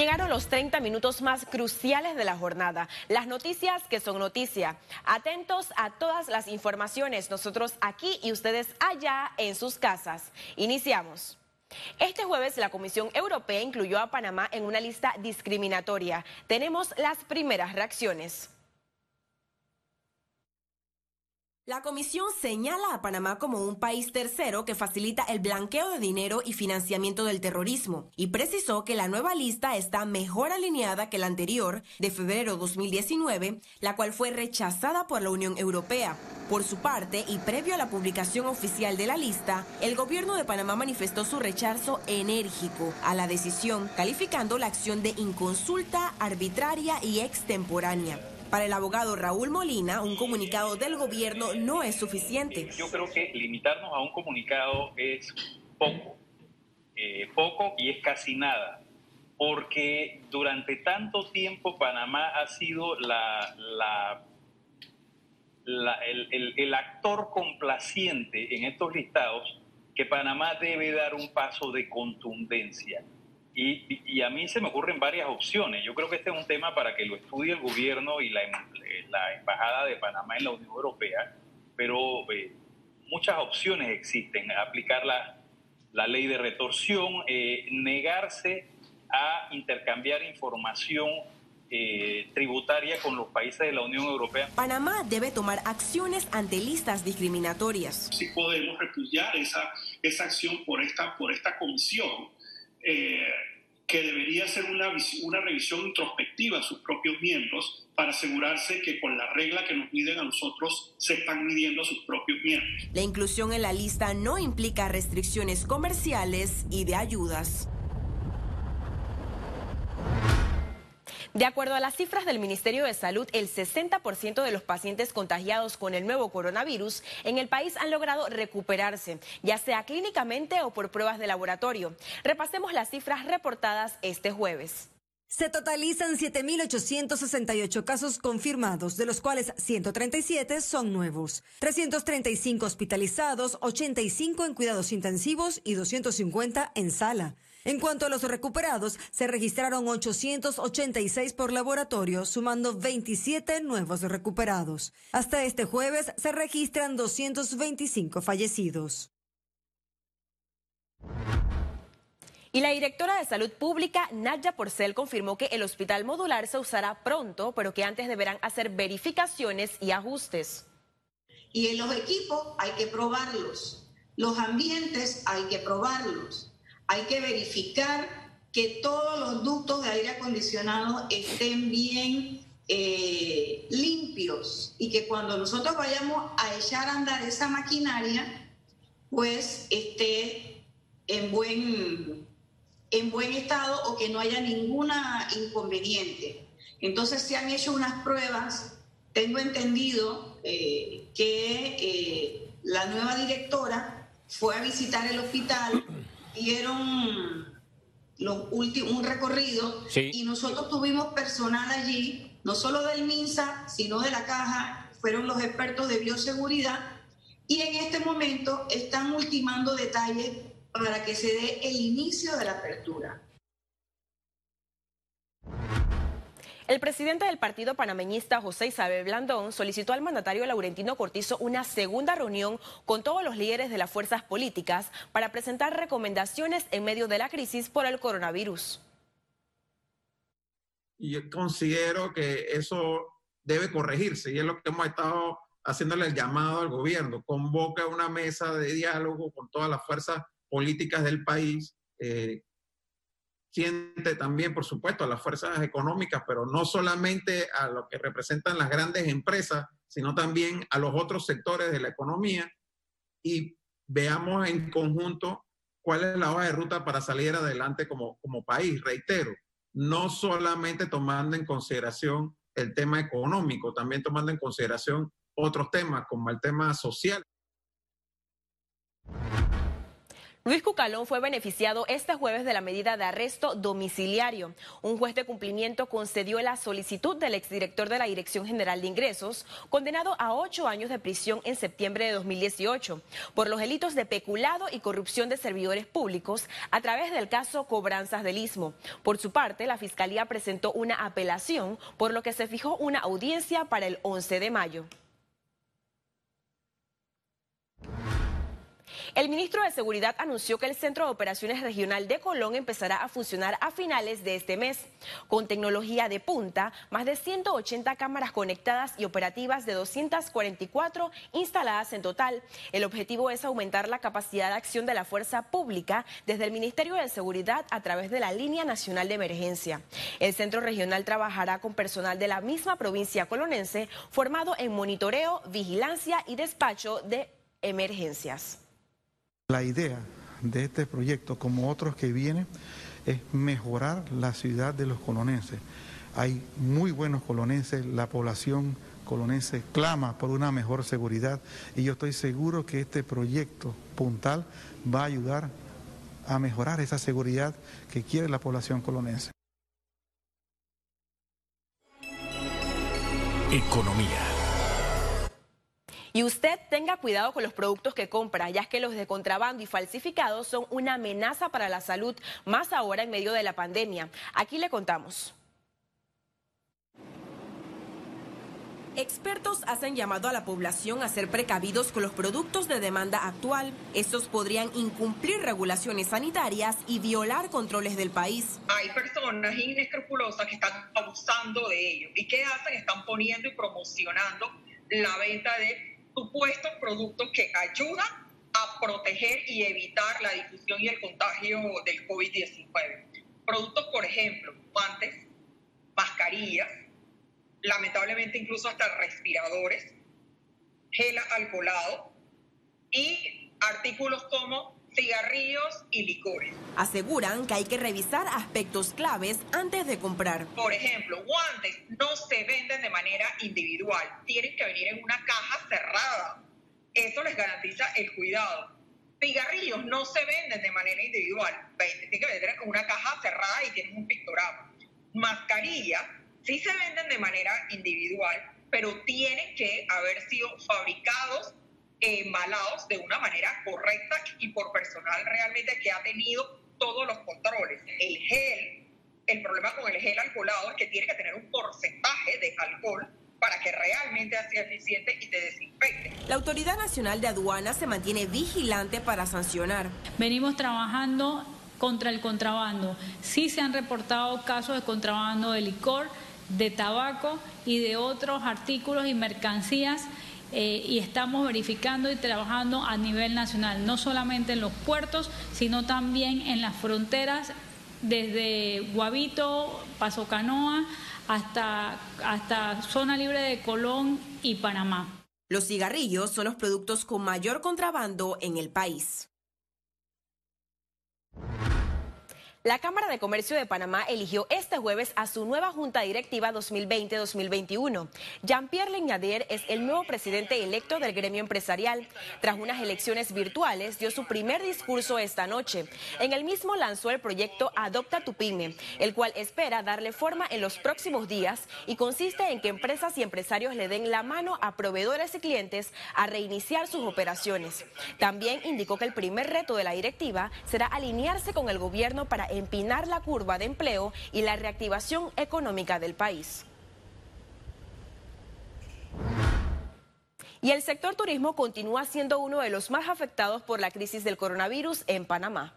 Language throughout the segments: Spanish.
llegaron los 30 minutos más cruciales de la jornada. Las noticias que son noticia. Atentos a todas las informaciones, nosotros aquí y ustedes allá en sus casas. Iniciamos. Este jueves la Comisión Europea incluyó a Panamá en una lista discriminatoria. Tenemos las primeras reacciones. La comisión señala a Panamá como un país tercero que facilita el blanqueo de dinero y financiamiento del terrorismo y precisó que la nueva lista está mejor alineada que la anterior de febrero 2019, la cual fue rechazada por la Unión Europea. Por su parte, y previo a la publicación oficial de la lista, el gobierno de Panamá manifestó su rechazo enérgico a la decisión, calificando la acción de inconsulta, arbitraria y extemporánea. Para el abogado Raúl Molina, un comunicado del gobierno no es suficiente. Yo creo que limitarnos a un comunicado es poco, eh, poco y es casi nada, porque durante tanto tiempo Panamá ha sido la, el, el actor complaciente en estos listados que Panamá debe dar un paso de contundencia. Y, a mí se me ocurren varias opciones. Yo creo que este es un tema para que lo estudie el gobierno y la, Embajada de Panamá en la Unión Europea, pero eh, muchas opciones existen. Aplicar la, la ley de retorsión, eh, negarse a intercambiar información eh, tributaria con los países de la Unión Europea. Panamá debe tomar acciones ante listas discriminatorias. Si podemos repudiar esa, esa acción por esta, por esta comisión eh, que debería hacer una, una revisión introspectiva a sus propios miembros para asegurarse que con la regla que nos miden a nosotros se están midiendo a sus propios miembros. La inclusión en la lista no implica restricciones comerciales y de ayudas. De acuerdo a las cifras del Ministerio de Salud, el 60% de los pacientes contagiados con el nuevo coronavirus en el país han logrado recuperarse, ya sea clínicamente o por pruebas de laboratorio. Repasemos las cifras reportadas este jueves. Se totalizan 7.868 casos confirmados, de los cuales 137 son nuevos, 335 hospitalizados, 85 en cuidados intensivos y 250 en sala. En cuanto a los recuperados, se registraron 886 por laboratorio, sumando 27 nuevos recuperados. Hasta este jueves se registran 225 fallecidos. Y la directora de Salud Pública, Nadia Porcel, confirmó que el hospital modular se usará pronto, pero que antes deberán hacer verificaciones y ajustes. Y en los equipos hay que probarlos, los ambientes hay que probarlos hay que verificar que todos los ductos de aire acondicionado estén bien eh, limpios y que cuando nosotros vayamos a echar a andar esa maquinaria, pues esté en buen, en buen estado o que no haya ninguna inconveniente. Entonces se han hecho unas pruebas, tengo entendido eh, que eh, la nueva directora fue a visitar el hospital dieron los últimos, un recorrido. Y nosotros tuvimos personal allí, no solo del MINSA, sino de la caja, fueron los expertos de bioseguridad. Y en este momento están ultimando detalles para que se dé el inicio de la apertura. El presidente del partido panameñista, José Isabel Blandón, solicitó al mandatario Laurentino Cortizo una segunda reunión con todos los líderes de las fuerzas políticas para presentar recomendaciones en medio de la crisis por el coronavirus. Yo considero que eso debe corregirse y es lo que hemos estado haciéndole el llamado al gobierno. Convoca una mesa de diálogo con todas las fuerzas políticas del país, eh, siente también, por supuesto, a las fuerzas económicas, pero no solamente a lo que representan las grandes empresas, sino también a los otros sectores de la economía y veamos en conjunto cuál es la hoja de ruta para salir adelante como, como país. Reitero, no solamente tomando en consideración el tema económico, también tomando en consideración otros temas como el tema social. Luis Cucalón fue beneficiado este jueves de la medida de arresto domiciliario. Un juez de cumplimiento concedió la solicitud del exdirector de la Dirección General de Ingresos, condenado a ocho años de prisión en septiembre de 2018, por los delitos de peculado y corrupción de servidores públicos a través del caso Cobranzas del Istmo. Por su parte, la Fiscalía presentó una apelación, por lo que se fijó una audiencia para el 11 de mayo. El ministro de Seguridad anunció que el Centro de Operaciones Regional de Colón empezará a funcionar a finales de este mes. Con tecnología de punta, más de 180 cámaras conectadas y operativas de 244 instaladas en total. El objetivo es aumentar la capacidad de acción de la fuerza pública desde el Ministerio de Seguridad a través de la Línea Nacional de Emergencia. El Centro Regional trabajará con personal de la misma provincia colonense formado en monitoreo, vigilancia y despacho de emergencias. La idea de este proyecto, como otros que vienen, es mejorar la ciudad de los colonenses. Hay muy buenos colonenses, la población colonense clama por una mejor seguridad y yo estoy seguro que este proyecto puntal va a ayudar a mejorar esa seguridad que quiere la población colonense. Economía. Y usted tenga cuidado con los productos que compra, ya que los de contrabando y falsificados son una amenaza para la salud, más ahora en medio de la pandemia. Aquí le contamos. Expertos hacen llamado a la población a ser precavidos con los productos de demanda actual. Estos podrían incumplir regulaciones sanitarias y violar controles del país. Hay personas inescrupulosas que están abusando de ello. ¿Y qué hacen? Están poniendo y promocionando la venta de supuestos productos que ayudan a proteger y evitar la difusión y el contagio del COVID-19. Productos, por ejemplo, guantes, mascarillas, lamentablemente incluso hasta respiradores, gel alcoholado y artículos como cigarrillos y licores. Aseguran que hay que revisar aspectos claves antes de comprar. Por ejemplo, guantes no se venden de manera individual, tienen que venir en una caja cerrada. Eso les garantiza el cuidado. Cigarrillos no se venden de manera individual, tienen que vender en una caja cerrada y tienen un pictograma. Mascarillas sí se venden de manera individual, pero tienen que haber sido fabricados embalados de una manera correcta y por personal realmente que ha tenido todos los controles. El gel, el problema con el gel alcoholado es que tiene que tener un porcentaje de alcohol para que realmente sea eficiente y te desinfecte. La Autoridad Nacional de Aduanas se mantiene vigilante para sancionar. Venimos trabajando contra el contrabando. Sí se han reportado casos de contrabando de licor, de tabaco y de otros artículos y mercancías eh, y estamos verificando y trabajando a nivel nacional, no solamente en los puertos, sino también en las fronteras, desde Guavito, Paso Canoa, hasta, hasta Zona Libre de Colón y Panamá. Los cigarrillos son los productos con mayor contrabando en el país. La Cámara de Comercio de Panamá eligió este jueves a su nueva Junta Directiva 2020-2021. Jean-Pierre Leñadier es el nuevo presidente electo del gremio empresarial. Tras unas elecciones virtuales, dio su primer discurso esta noche. En el mismo lanzó el proyecto Adopta tu Pyme, el cual espera darle forma en los próximos días y consiste en que empresas y empresarios le den la mano a proveedores y clientes a reiniciar sus operaciones. También indicó que el primer reto de la directiva será alinearse con el gobierno para empinar la curva de empleo y la reactivación económica del país. Y el sector turismo continúa siendo uno de los más afectados por la crisis del coronavirus en Panamá.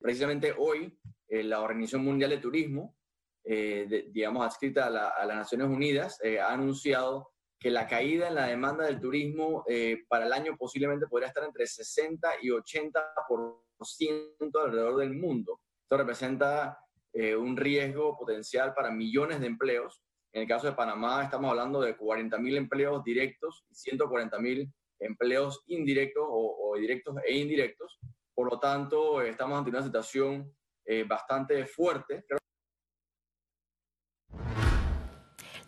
Precisamente hoy, eh, la Organización Mundial de Turismo, eh, digamos adscrita a, las Naciones Unidas, eh, ha anunciado que la caída en la demanda del turismo para el año posiblemente podría estar entre 60 y 80 por alrededor del mundo. Esto representa eh, un riesgo potencial para millones de empleos. En el caso de Panamá estamos hablando de 40.000 empleos directos y 140.000 empleos indirectos o, directos e indirectos. Por lo tanto, estamos ante una situación eh, bastante fuerte.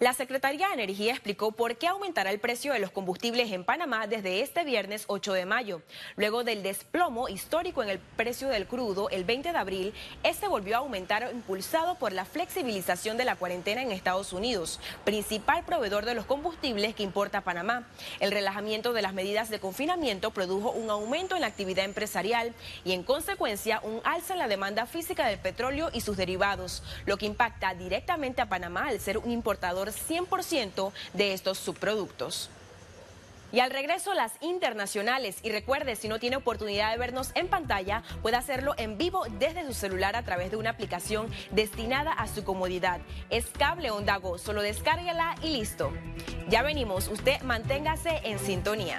La Secretaría de Energía explicó por qué aumentará el precio de los combustibles en Panamá desde este viernes 8 de mayo. Luego del desplomo histórico en el precio del crudo el 20 de abril, este volvió a aumentar impulsado por la flexibilización de la cuarentena en Estados Unidos, principal proveedor de los combustibles que importa Panamá. El relajamiento de las medidas de confinamiento produjo un aumento en la actividad empresarial y en consecuencia un alza en la demanda física del petróleo y sus derivados, lo que impacta directamente a Panamá al ser un importador 100% de estos subproductos. Y al regreso las internacionales. Y recuerde, si no tiene oportunidad de vernos en pantalla, puede hacerlo en vivo desde su celular a través de una aplicación destinada a su comodidad. Es cable onda go, solo descárguela y listo. Ya venimos, usted manténgase en sintonía.